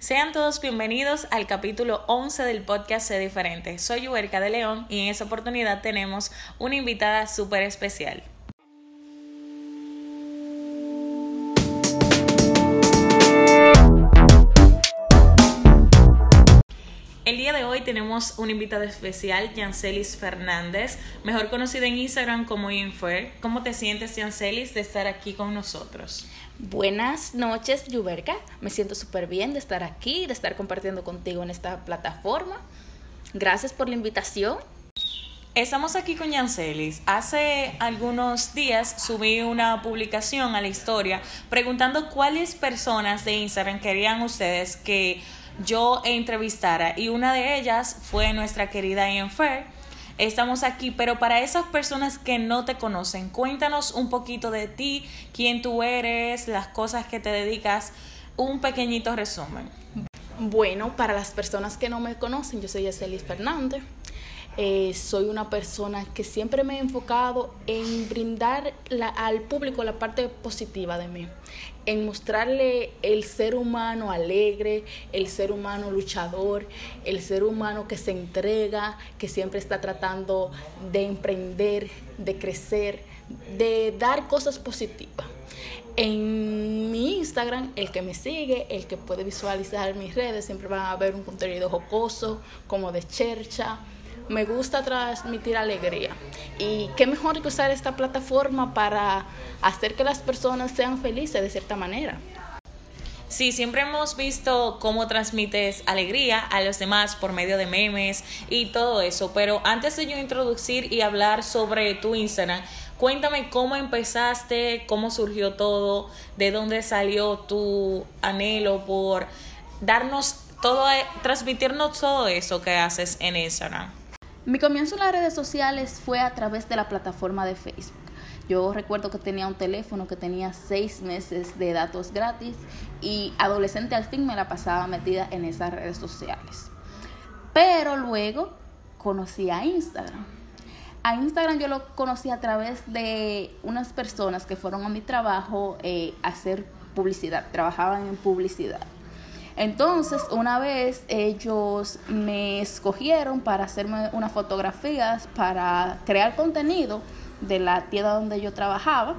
Sean todos bienvenidos al capítulo 11 del podcast Sé Diferente. Soy Huerca de León y en esta oportunidad tenemos una invitada súper especial. El día de hoy tenemos una invitada especial, Yancelis Fernández, mejor conocida en Instagram como Infer. ¿Cómo te sientes, Yancelis, de estar aquí con nosotros? Buenas noches, Yuberka. Me siento súper bien de estar aquí, de estar compartiendo contigo en esta plataforma. Gracias por la invitación. Estamos aquí con Yancelis. Hace algunos días subí una publicación a la historia preguntando cuáles personas de Instagram querían ustedes que yo entrevistara y una de ellas fue nuestra querida Ian Fair estamos aquí, pero para esas personas que no te conocen, cuéntanos un poquito de ti, quién tú eres, las cosas que te dedicas, un pequeñito resumen. Bueno, para las personas que no me conocen, yo soy Yacelis Fernández. Eh, soy una persona que siempre me he enfocado en brindar al público la parte positiva de mí, en mostrarle el ser humano alegre, el ser humano luchador, el ser humano que se entrega, que siempre está tratando de emprender, de crecer, de dar cosas positivas. En mi Instagram, el que me sigue, el que puede visualizar mis redes, siempre van a ver un contenido jocoso, como de chercha, me gusta transmitir alegría. Y qué mejor que usar esta plataforma para hacer que las personas sean felices de cierta manera. Sí, siempre hemos visto cómo transmites alegría a los demás por medio de memes y todo eso, pero antes de yo introducir y hablar sobre tu Instagram, cuéntame cómo empezaste, cómo surgió todo, de dónde salió tu anhelo por darnos todo, transmitirnos todo eso que haces en Instagram. Mi comienzo en las redes sociales fue a través de la plataforma de Facebook. Yo recuerdo que tenía un teléfono que tenía seis meses de datos gratis y adolescente al fin me la pasaba metida en esas redes sociales. Pero luego conocí a Instagram. A Instagram yo lo conocí a través de unas personas que fueron a mi trabajo eh, a hacer publicidad, trabajaban en publicidad. Entonces, una vez ellos me escogieron para hacerme unas fotografías, para crear contenido de la tienda donde yo trabajaba.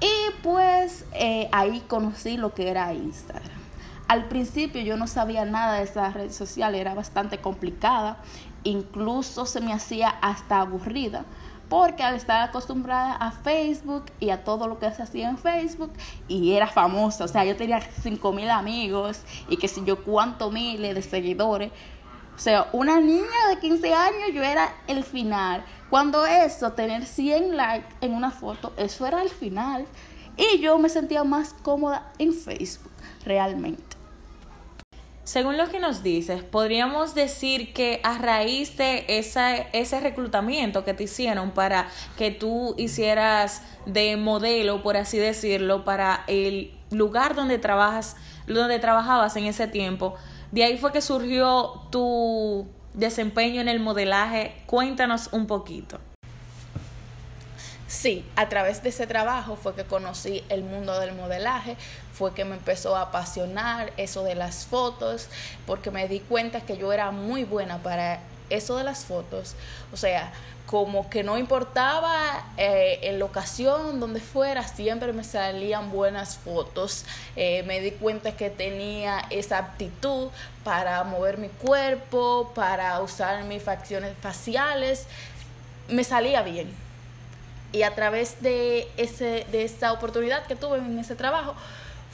Y pues eh, ahí conocí lo que era Instagram. Al principio yo no sabía nada de esa red social, era bastante complicada, incluso se me hacía hasta aburrida porque al estar acostumbrada a Facebook y a todo lo que se hacía en Facebook y era famosa, o sea, yo tenía 5 mil amigos y que si yo cuánto miles de seguidores, o sea, una niña de 15 años yo era el final. Cuando eso, tener 100 likes en una foto, eso era el final. Y yo me sentía más cómoda en Facebook, realmente. Según lo que nos dices, podríamos decir que a raíz de esa, ese reclutamiento que te hicieron para que tú hicieras de modelo, por así decirlo, para el lugar donde trabajas, donde trabajabas en ese tiempo, de ahí fue que surgió tu desempeño en el modelaje. Cuéntanos un poquito. Sí, a través de ese trabajo fue que conocí el mundo del modelaje, fue que me empezó a apasionar eso de las fotos, porque me di cuenta que yo era muy buena para eso de las fotos. O sea, como que no importaba eh, en la ocasión donde fuera, siempre me salían buenas fotos. Eh, me di cuenta que tenía esa aptitud para mover mi cuerpo, para usar mis facciones faciales. Me salía bien y a través de, ese, de esa oportunidad que tuve en ese trabajo,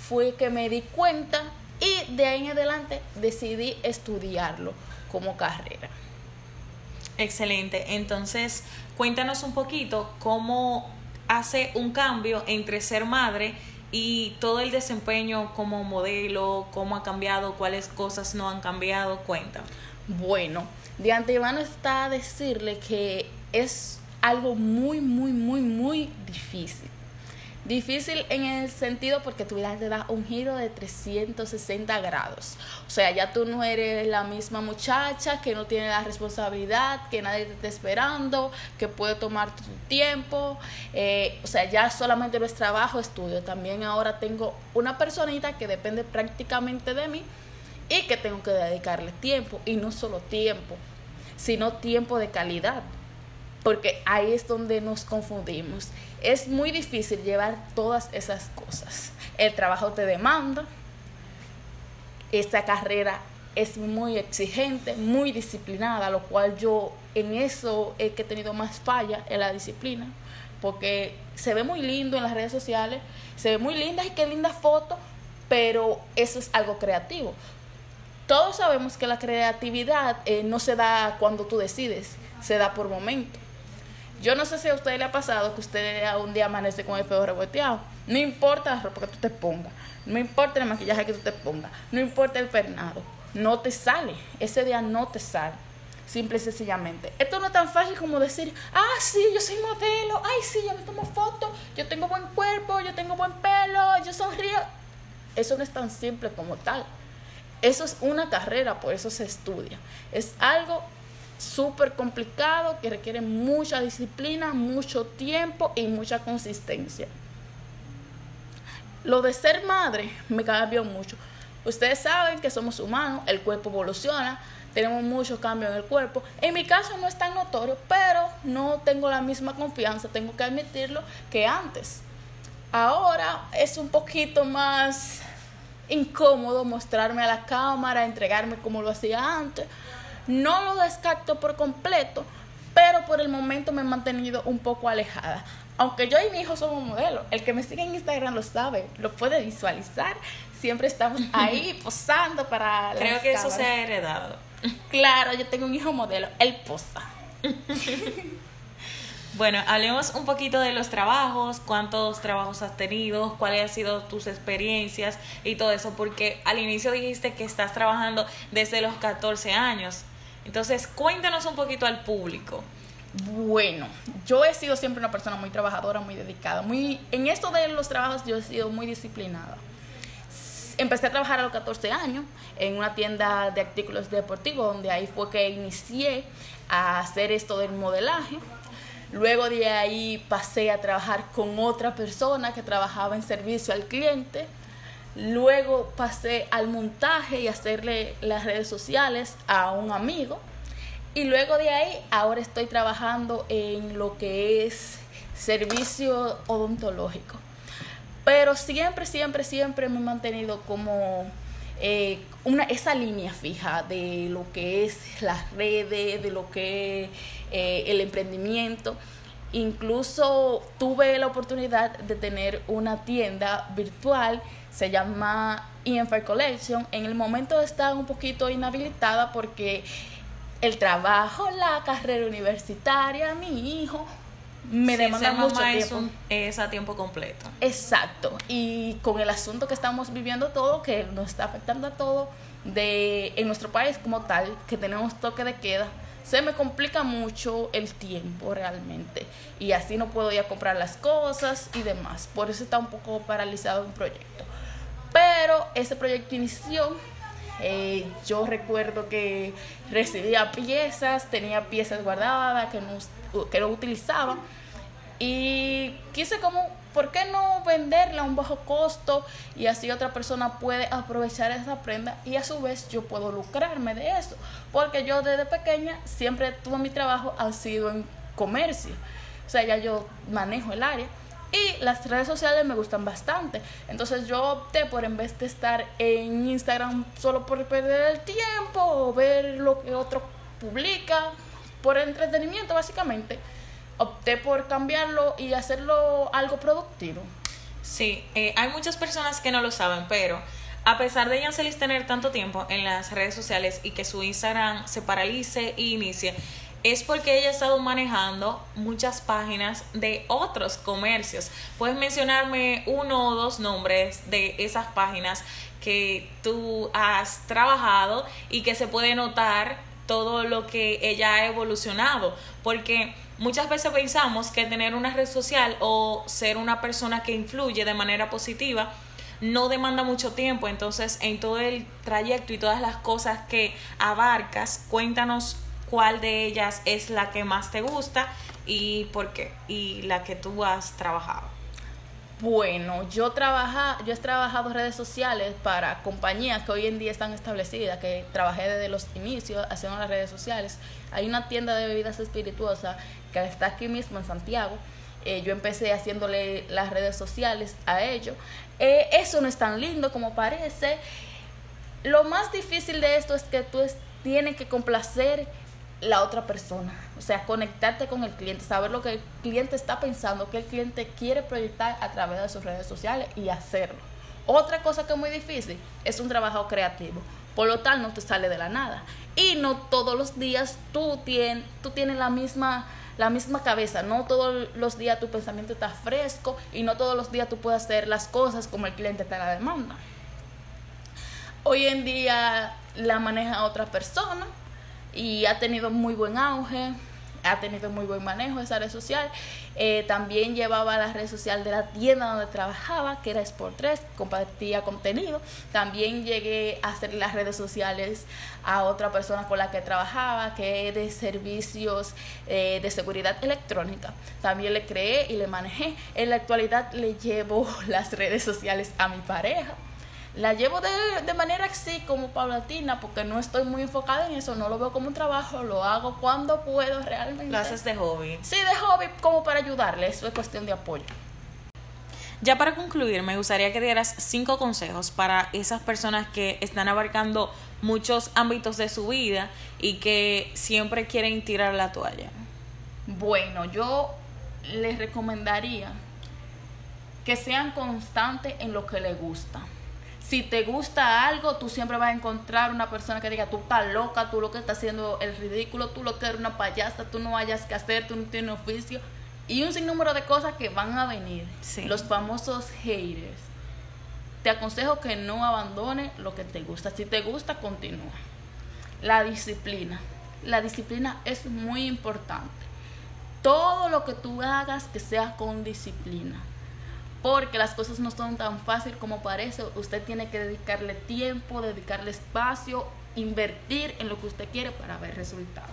fue que me di cuenta y de ahí en adelante decidí estudiarlo como carrera. Excelente. Entonces, cuéntanos un poquito cómo hace un cambio entre ser madre y todo el desempeño como modelo, cómo ha cambiado, cuáles cosas no han cambiado. Cuenta. Bueno, de antemano está decirle que es algo muy, muy, muy, muy difícil. Difícil en el sentido porque tu vida te da un giro de 360 grados. O sea, ya tú no eres la misma muchacha que no tiene la responsabilidad, que nadie te está esperando, que puede tomar tu tiempo. Eh, o sea, ya solamente no es trabajo, estudio. También ahora tengo una personita que depende prácticamente de mí y que tengo que dedicarle tiempo y no solo tiempo, sino tiempo de calidad, porque ahí es donde nos confundimos. Es muy difícil llevar todas esas cosas. El trabajo te demanda, esta carrera es muy exigente, muy disciplinada, lo cual yo en eso he que he tenido más falla en la disciplina, porque se ve muy lindo en las redes sociales, se ve muy linda y qué linda foto, pero eso es algo creativo. Todos sabemos que la creatividad eh, no se da cuando tú decides, se da por momento. Yo no sé si a usted le ha pasado que usted un día amanece con el pelo reboteado. No importa la ropa que tú te pongas, no importa el maquillaje que tú te pongas, no importa el pernado, no te sale. Ese día no te sale. Simple y sencillamente. Esto no es tan fácil como decir, ah, sí, yo soy modelo, ay, sí, yo me tomo fotos, yo tengo buen cuerpo, yo tengo buen pelo, yo sonrío. Eso no es tan simple como tal. Eso es una carrera, por eso se estudia. Es algo súper complicado que requiere mucha disciplina, mucho tiempo y mucha consistencia. Lo de ser madre me cambió mucho. Ustedes saben que somos humanos, el cuerpo evoluciona, tenemos muchos cambios en el cuerpo. En mi caso no es tan notorio, pero no tengo la misma confianza, tengo que admitirlo, que antes. Ahora es un poquito más incómodo mostrarme a la cámara, entregarme como lo hacía antes. No lo descarto por completo, pero por el momento me he mantenido un poco alejada. Aunque yo y mi hijo somos modelos, el que me sigue en Instagram lo sabe, lo puede visualizar. Siempre estamos ahí posando para. Creo que eso se ha heredado. Claro, yo tengo un hijo modelo, él posa. Bueno, hablemos un poquito de los trabajos, cuántos trabajos has tenido, cuáles han sido tus experiencias y todo eso, porque al inicio dijiste que estás trabajando desde los 14 años. Entonces, cuéntanos un poquito al público. Bueno, yo he sido siempre una persona muy trabajadora, muy dedicada, muy en esto de los trabajos yo he sido muy disciplinada. Empecé a trabajar a los 14 años en una tienda de artículos deportivos, donde ahí fue que inicié a hacer esto del modelaje. Luego de ahí pasé a trabajar con otra persona que trabajaba en servicio al cliente. Luego pasé al montaje y hacerle las redes sociales a un amigo. Y luego de ahí, ahora estoy trabajando en lo que es servicio odontológico. Pero siempre, siempre, siempre me he mantenido como eh, una, esa línea fija de lo que es las redes, de lo que es eh, el emprendimiento. Incluso tuve la oportunidad de tener una tienda virtual, se llama Fair Collection. En el momento está un poquito inhabilitada porque el trabajo, la carrera universitaria, mi hijo, me demanda mucho tiempo. Es, a tiempo completo. Exacto. Y con el asunto que estamos viviendo todo, que nos está afectando a todo, de en nuestro país como tal, que tenemos toque de queda, se me complica mucho el tiempo realmente. Y así no puedo ir a comprar las cosas y demás. Por eso está un poco paralizado un proyecto. Pero ese proyecto inició eh, yo recuerdo que recibía piezas, tenía piezas guardadas que no, que no utilizaba y quise como, ¿por qué no venderla a un bajo costo y así otra persona puede aprovechar esa prenda y a su vez yo puedo lucrarme de eso? Porque yo desde pequeña siempre todo mi trabajo ha sido en comercio, o sea, ya yo manejo el área y las redes sociales me gustan bastante. Entonces yo opté por en vez de estar en Instagram solo por perder el tiempo o ver lo que otro publica, por entretenimiento básicamente, opté por cambiarlo y hacerlo algo productivo. Sí, eh, hay muchas personas que no lo saben, pero a pesar de Yancelis tener tanto tiempo en las redes sociales y que su Instagram se paralice e inicie, es porque ella ha estado manejando muchas páginas de otros comercios. ¿Puedes mencionarme uno o dos nombres de esas páginas que tú has trabajado y que se puede notar todo lo que ella ha evolucionado? Porque muchas veces pensamos que tener una red social o ser una persona que influye de manera positiva no demanda mucho tiempo. Entonces, en todo el trayecto y todas las cosas que abarcas, cuéntanos cuál de ellas es la que más te gusta y por qué, y la que tú has trabajado. Bueno, yo trabaja, yo he trabajado redes sociales para compañías que hoy en día están establecidas, que trabajé desde los inicios haciendo las redes sociales. Hay una tienda de bebidas espirituosas que está aquí mismo en Santiago. Eh, yo empecé haciéndole las redes sociales a ellos. Eh, eso no es tan lindo como parece. Lo más difícil de esto es que tú tienes que complacer la otra persona. O sea, conectarte con el cliente, saber lo que el cliente está pensando, que el cliente quiere proyectar a través de sus redes sociales y hacerlo. Otra cosa que es muy difícil es un trabajo creativo. Por lo tal, no te sale de la nada. Y no todos los días tú, tienes, tú tienes la misma, la misma cabeza. No todos los días tu pensamiento está fresco y no todos los días tú puedes hacer las cosas como el cliente te la demanda. Hoy en día la maneja otra persona y ha tenido muy buen auge, ha tenido muy buen manejo esa red social. Eh, también llevaba la red social de la tienda donde trabajaba, que era Sport3, compartía contenido. También llegué a hacer las redes sociales a otra persona con la que trabajaba, que es de servicios eh, de seguridad electrónica. También le creé y le manejé. En la actualidad le llevo las redes sociales a mi pareja la llevo de, de, manera así como paulatina porque no estoy muy enfocada en eso, no lo veo como un trabajo, lo hago cuando puedo realmente. Lo haces de hobby. Sí, de hobby como para ayudarle, eso es cuestión de apoyo. Ya para concluir, me gustaría que dieras cinco consejos para esas personas que están abarcando muchos ámbitos de su vida y que siempre quieren tirar la toalla. Bueno, yo les recomendaría que sean constantes en lo que les gusta si te gusta algo, tú siempre vas a encontrar una persona que diga, tú estás loca, tú lo que estás haciendo el ridículo, tú lo que eres una payasa, tú no hayas que hacer, tú no tienes oficio. Y un sinnúmero de cosas que van a venir. Los famosos haters. Te aconsejo que no abandones lo que te gusta. Si te gusta, continúa. La disciplina. La disciplina es muy importante. Todo lo que tú hagas que sea con disciplina porque las cosas no son tan fáciles como parece. Usted tiene que dedicarle tiempo, dedicarle espacio, invertir en lo que usted quiere para ver resultados.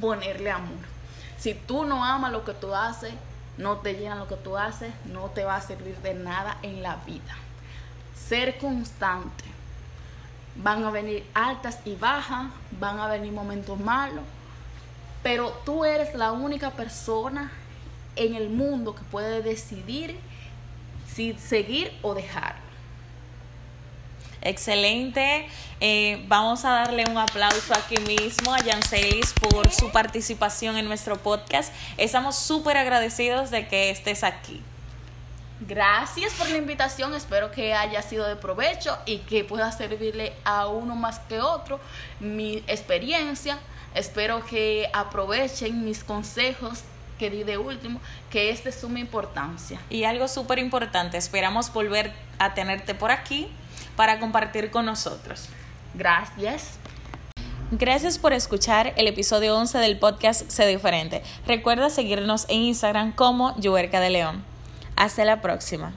Ponerle amor. Si tú no amas lo que tú haces, no te llena lo que tú haces, no te va a servir de nada en la vida. Ser constante. Van a venir altas y bajas, van a venir momentos malos, pero tú eres la única persona en el mundo que puede decidir si seguir o dejar. Excelente. Eh, vamos a darle un aplauso aquí mismo a Jancelis por su participación en nuestro podcast. Estamos súper agradecidos de que estés aquí. Gracias por la invitación, espero que haya sido de provecho y que pueda servirle a uno más que otro mi experiencia. Espero que aprovechen mis consejos que di de último, que es de suma importancia. Y algo súper importante, esperamos volver a tenerte por aquí para compartir con nosotros. Gracias. Gracias por escuchar el episodio 11 del podcast Sé Diferente. Recuerda seguirnos en Instagram como Yuerca de León. Hasta la próxima.